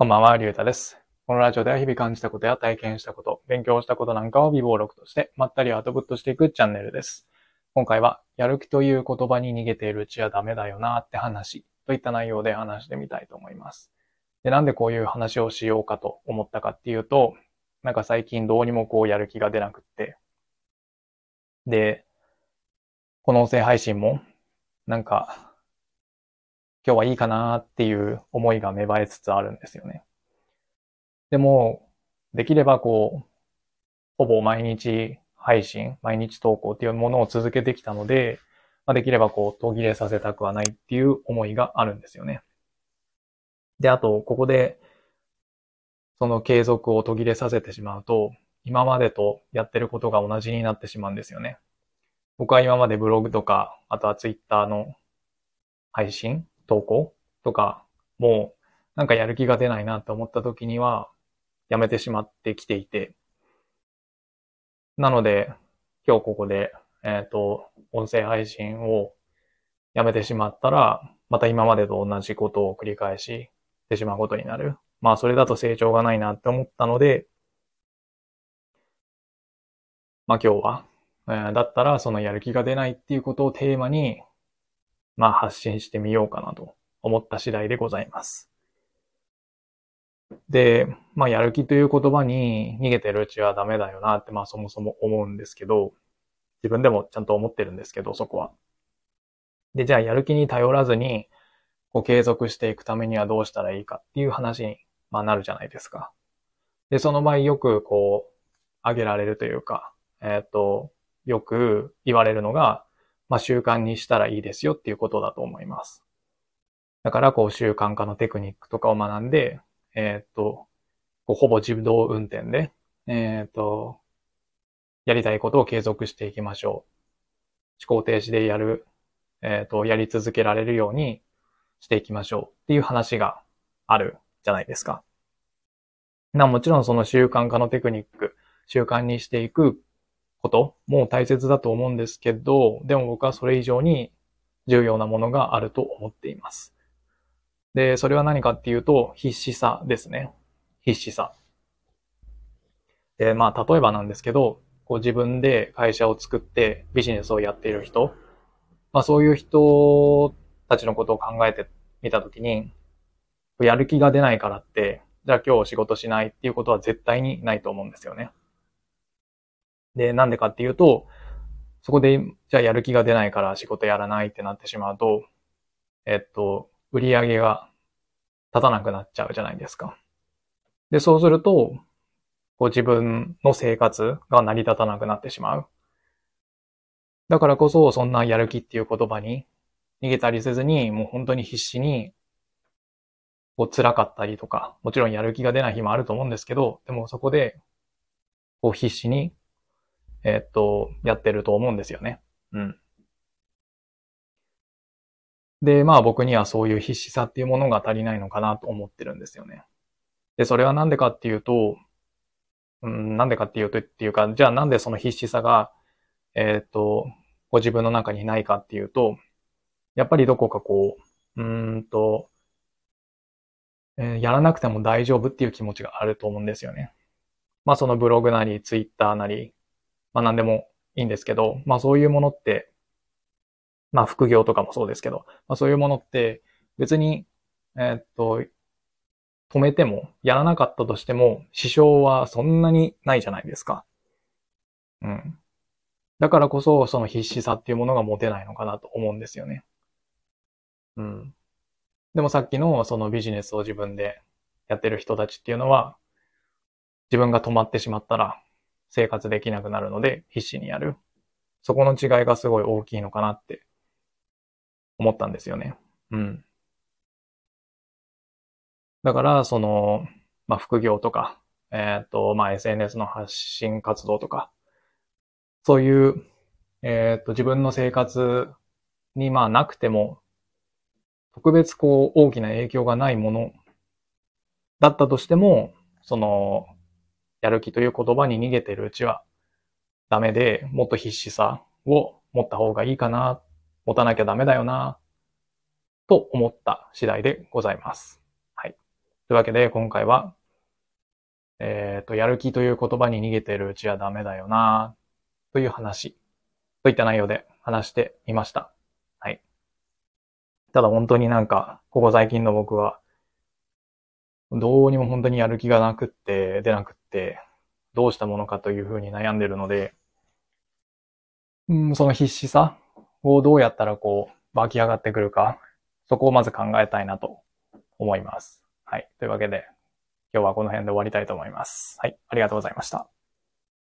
こんばんは、りゅうたです。このラジオでは日々感じたことや体験したこと、勉強したことなんかを微暴録として、まったりアウトプットしていくチャンネルです。今回は、やる気という言葉に逃げているうちはダメだよなって話、といった内容で話してみたいと思います。で、なんでこういう話をしようかと思ったかっていうと、なんか最近どうにもこうやる気が出なくって、で、この音声配信も、なんか、今日はいいかなっていう思いが芽生えつつあるんですよね。でも、できればこう、ほぼ毎日配信、毎日投稿っていうものを続けてきたので、まあ、できればこう途切れさせたくはないっていう思いがあるんですよね。で、あと、ここで、その継続を途切れさせてしまうと、今までとやってることが同じになってしまうんですよね。僕は今までブログとか、あとはツイッターの配信投稿とか、もなんかやる気が出ないなと思った時には、やめてしまってきていて。なので、今日ここで、えっ、と、音声配信をやめてしまったら、また今までと同じことを繰り返してしまうことになる。まあ、それだと成長がないなって思ったので、まあ今日は、えーだったらそのやる気が出ないっていうことをテーマに、まあ発信してみようかなと思った次第でございます。で、まあやる気という言葉に逃げてるうちはダメだよなってまあそもそも思うんですけど、自分でもちゃんと思ってるんですけど、そこは。で、じゃあやる気に頼らずに、こう継続していくためにはどうしたらいいかっていう話に、まあ、なるじゃないですか。で、その場合よくこう、挙げられるというか、えっ、と、よく言われるのが、まあ、習慣にしたらいいですよっていうことだと思います。だから、こう、習慣化のテクニックとかを学んで、えっ、と、ほぼ自動運転で、えっ、と、やりたいことを継続していきましょう。思考停止でやる、えっ、と、やり続けられるようにしていきましょうっていう話があるじゃないですか。な、もちろんその習慣化のテクニック、習慣にしていくことも大切だと思うんですけど、でも僕はそれ以上に重要なものがあると思っています。で、それは何かっていうと、必死さですね。必死さ。で、まあ、例えばなんですけど、こう自分で会社を作ってビジネスをやっている人、まあそういう人たちのことを考えてみたときに、やる気が出ないからって、じゃあ今日仕事しないっていうことは絶対にないと思うんですよね。で、なんでかっていうと、そこで、じゃあやる気が出ないから仕事やらないってなってしまうと、えっと、売り上げが立たなくなっちゃうじゃないですか。で、そうすると、こう自分の生活が成り立たなくなってしまう。だからこそ、そんなやる気っていう言葉に逃げたりせずに、もう本当に必死に、こう辛かったりとか、もちろんやる気が出ない日もあると思うんですけど、でもそこで、こう必死にえっと、やってると思うんですよね。うん。で、まあ僕にはそういう必死さっていうものが足りないのかなと思ってるんですよね。で、それはなんでかっていうと、うん、なんでかっていうと、っていうか、じゃあなんでその必死さが、えっと、ご自分の中にないかっていうと、やっぱりどこかこう、うんと、えーやらなくても大丈夫っていう気持ちがあると思うんですよね。まあそのブログなり、ツイッターなり、まあ何でもいいんですけど、まあそういうものって、まあ副業とかもそうですけど、まあそういうものって別に、えーっと、止めても、やらなかったとしても、支障はそんなにないじゃないですか。うん。だからこそ、その必死さっていうものが持てないのかなと思うんですよね。うん。でもさっきのそのビジネスを自分でやってる人たちっていうのは、自分が止まってしまったら、生活できなくなるので必死にやる。そこの違いがすごい大きいのかなって思ったんですよね。うん。だから、その、まあ、副業とか、えっと、まあ、SNS の発信活動とか、そういう、えっと、自分の生活に、まあ、なくても、特別こう、大きな影響がないものだったとしても、その、やる気という言葉に逃げてるうちはダメで、もっと必死さを持った方がいいかな、持たなきゃダメだよな、と思った次第でございます。はい。というわけで、今回は、えっ、と、やる気という言葉に逃げてるうちはダメだよな、という話、といった内容で話してみました。はい。ただ本当になんか、ここ最近の僕は、どうにも本当にやる気がなくって、出なくって、どうしたものかというふうに悩んでるので、うん、その必死さをどうやったらこう、湧き上がってくるか、そこをまず考えたいなと思います。はい。というわけで、今日はこの辺で終わりたいと思います。はい。ありがとうございました。